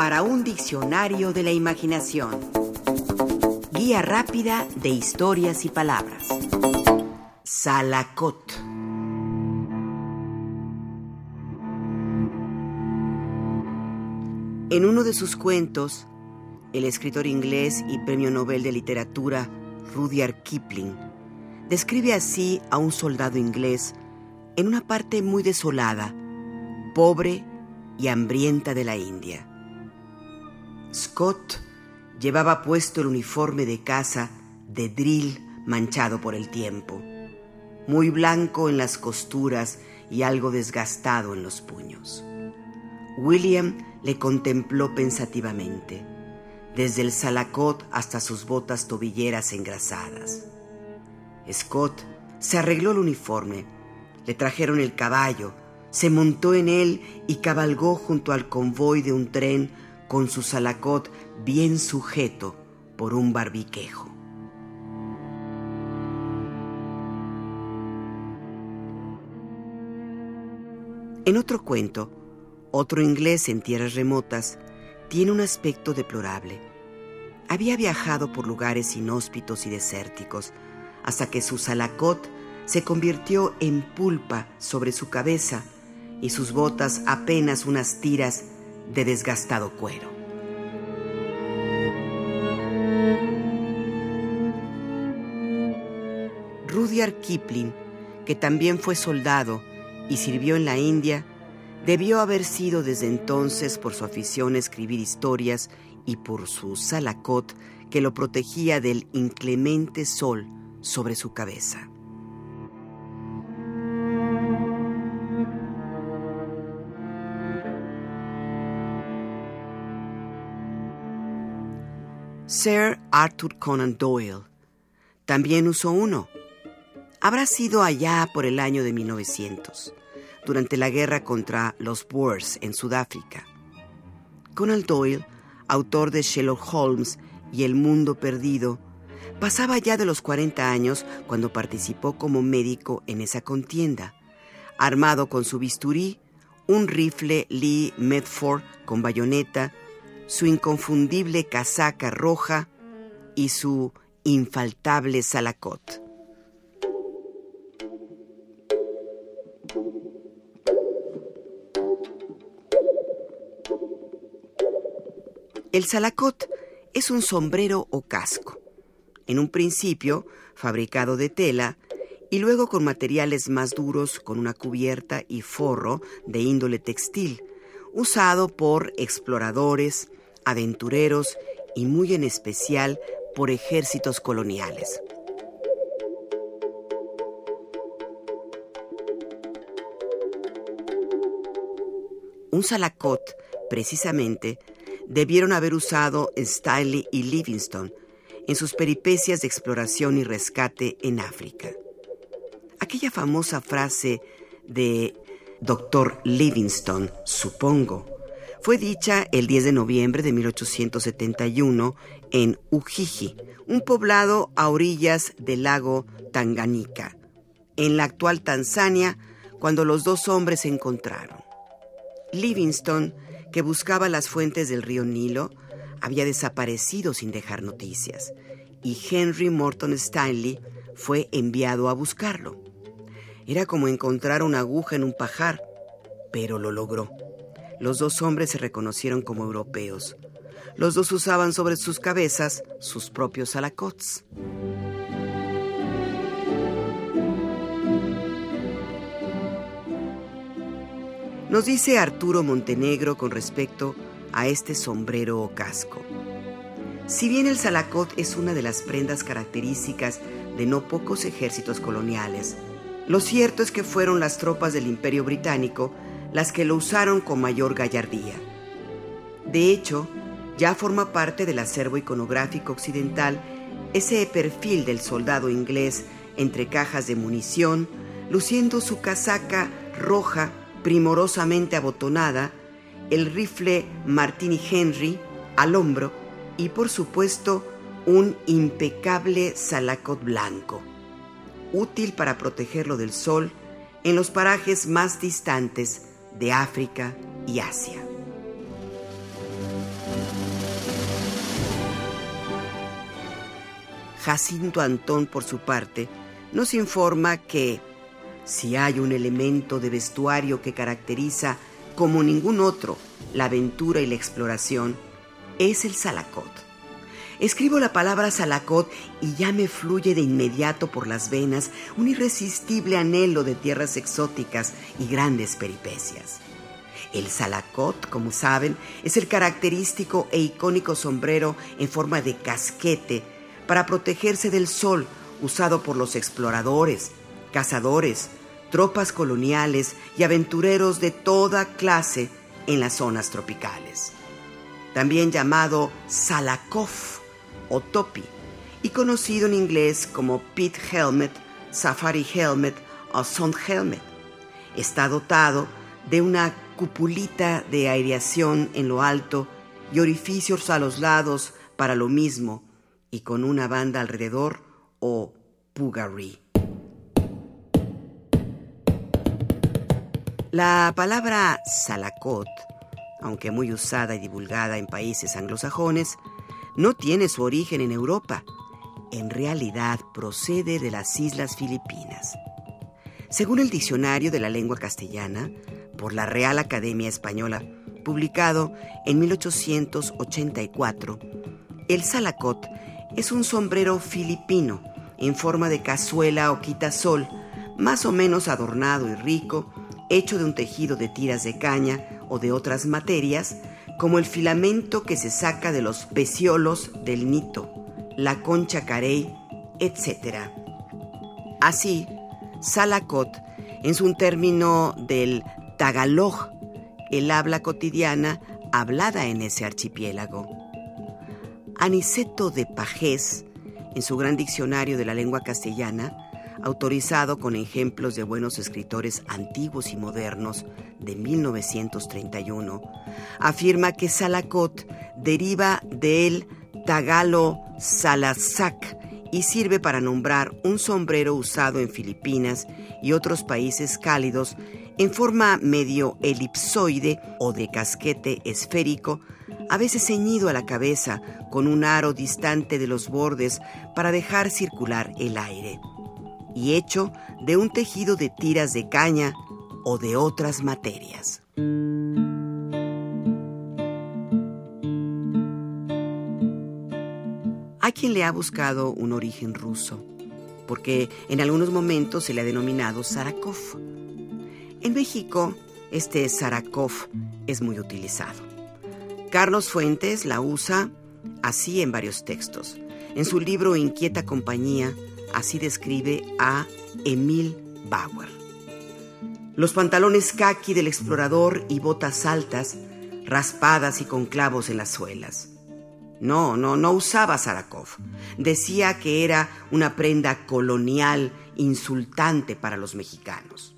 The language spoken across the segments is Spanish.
para un diccionario de la imaginación. Guía rápida de historias y palabras. Salacot. En uno de sus cuentos, el escritor inglés y premio Nobel de Literatura Rudyard Kipling describe así a un soldado inglés en una parte muy desolada, pobre y hambrienta de la India. Scott llevaba puesto el uniforme de casa de drill manchado por el tiempo, muy blanco en las costuras y algo desgastado en los puños. William le contempló pensativamente, desde el salacot hasta sus botas tobilleras engrasadas. Scott se arregló el uniforme, le trajeron el caballo, se montó en él y cabalgó junto al convoy de un tren con su salacot bien sujeto por un barbiquejo. En otro cuento, otro inglés en tierras remotas tiene un aspecto deplorable. Había viajado por lugares inhóspitos y desérticos hasta que su salacot se convirtió en pulpa sobre su cabeza y sus botas apenas unas tiras de desgastado cuero. Rudyard Kipling, que también fue soldado y sirvió en la India, debió haber sido desde entonces por su afición a escribir historias y por su salacot que lo protegía del inclemente sol sobre su cabeza. Sir Arthur Conan Doyle también usó uno. Habrá sido allá por el año de 1900, durante la guerra contra los Boers en Sudáfrica. Conan Doyle, autor de Sherlock Holmes y El Mundo Perdido, pasaba ya de los 40 años cuando participó como médico en esa contienda, armado con su bisturí, un rifle Lee Medford con bayoneta su inconfundible casaca roja y su infaltable salacot. El salacot es un sombrero o casco, en un principio fabricado de tela y luego con materiales más duros con una cubierta y forro de índole textil, usado por exploradores, aventureros y muy en especial por ejércitos coloniales. Un salacot, precisamente, debieron haber usado Stanley y Livingstone en sus peripecias de exploración y rescate en África. Aquella famosa frase de Dr. Livingstone, supongo, fue dicha el 10 de noviembre de 1871 en Ujiji, un poblado a orillas del lago Tanganika, en la actual Tanzania, cuando los dos hombres se encontraron. Livingstone, que buscaba las fuentes del río Nilo, había desaparecido sin dejar noticias, y Henry Morton Stanley fue enviado a buscarlo. Era como encontrar una aguja en un pajar, pero lo logró. Los dos hombres se reconocieron como europeos. Los dos usaban sobre sus cabezas sus propios alacots. Nos dice Arturo Montenegro con respecto a este sombrero o casco. Si bien el salacot es una de las prendas características de no pocos ejércitos coloniales, lo cierto es que fueron las tropas del Imperio Británico las que lo usaron con mayor gallardía. De hecho, ya forma parte del acervo iconográfico occidental ese perfil del soldado inglés entre cajas de munición, luciendo su casaca roja primorosamente abotonada, el rifle Martini Henry al hombro y por supuesto un impecable salacot blanco, útil para protegerlo del sol en los parajes más distantes de África y Asia. Jacinto Antón, por su parte, nos informa que si hay un elemento de vestuario que caracteriza como ningún otro la aventura y la exploración, es el salacot Escribo la palabra salacot y ya me fluye de inmediato por las venas un irresistible anhelo de tierras exóticas y grandes peripecias. El salacot, como saben, es el característico e icónico sombrero en forma de casquete para protegerse del sol usado por los exploradores, cazadores, tropas coloniales y aventureros de toda clase en las zonas tropicales. También llamado Salakoff o topi y conocido en inglés como pit helmet, safari helmet o sun helmet. Está dotado de una cupulita de aireación en lo alto y orificios a los lados para lo mismo y con una banda alrededor o pugaree. La palabra salacot, aunque muy usada y divulgada en países anglosajones, no tiene su origen en Europa. En realidad procede de las Islas Filipinas. Según el Diccionario de la Lengua Castellana, por la Real Academia Española, publicado en 1884, el salacot es un sombrero filipino en forma de cazuela o quitasol, más o menos adornado y rico, hecho de un tejido de tiras de caña o de otras materias, como el filamento que se saca de los peciolos del nito, la concha carey, etc. Así, salacot es un término del tagalog, el habla cotidiana hablada en ese archipiélago. Aniceto de Pajés, en su gran diccionario de la lengua castellana, autorizado con ejemplos de buenos escritores antiguos y modernos de 1931, afirma que Salacot deriva del tagalo salasac y sirve para nombrar un sombrero usado en Filipinas y otros países cálidos en forma medio elipsoide o de casquete esférico, a veces ceñido a la cabeza con un aro distante de los bordes para dejar circular el aire y hecho de un tejido de tiras de caña o de otras materias. Hay quien le ha buscado un origen ruso, porque en algunos momentos se le ha denominado Sarakov. En México, este Sarakov es muy utilizado. Carlos Fuentes la usa así en varios textos. En su libro Inquieta Compañía, Así describe a Emil Bauer. Los pantalones khaki del explorador y botas altas, raspadas y con clavos en las suelas. No, no, no usaba Sarakov. Decía que era una prenda colonial insultante para los mexicanos.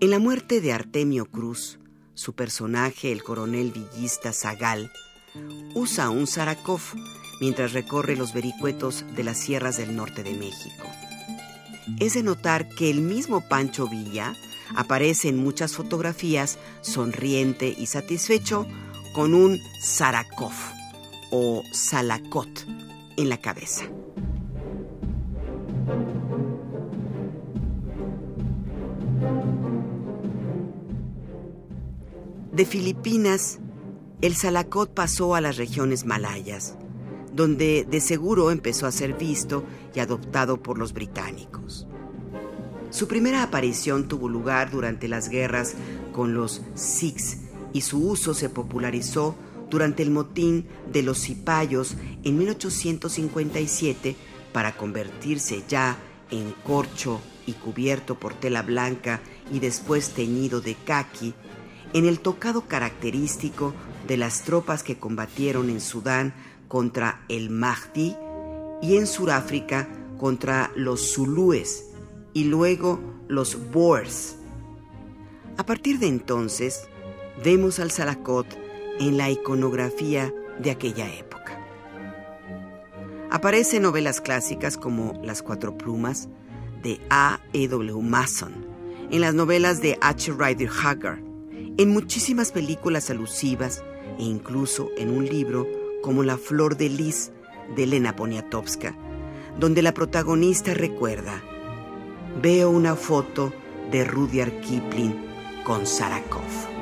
En la muerte de Artemio Cruz, su personaje, el coronel villista Zagal, usa un Sarakov mientras recorre los vericuetos de las sierras del norte de México. Es de notar que el mismo Pancho Villa aparece en muchas fotografías sonriente y satisfecho con un Sarakov o Salakot en la cabeza. De Filipinas el Salacot pasó a las regiones malayas, donde de seguro empezó a ser visto y adoptado por los británicos. Su primera aparición tuvo lugar durante las guerras con los Sikhs y su uso se popularizó durante el motín de los cipayos en 1857 para convertirse ya en corcho y cubierto por tela blanca y después teñido de kaki en el tocado característico de las tropas que combatieron en Sudán contra el Mahdi y en Sudáfrica contra los Zulúes y luego los Boers. A partir de entonces, vemos al Salakot en la iconografía de aquella época. Aparece en novelas clásicas como Las Cuatro Plumas de A. E. W. Mason, en las novelas de H. Rider Haggard, en muchísimas películas alusivas e incluso en un libro como La Flor de Lis de Elena Poniatowska, donde la protagonista recuerda, veo una foto de Rudyard Kipling con Sarakov.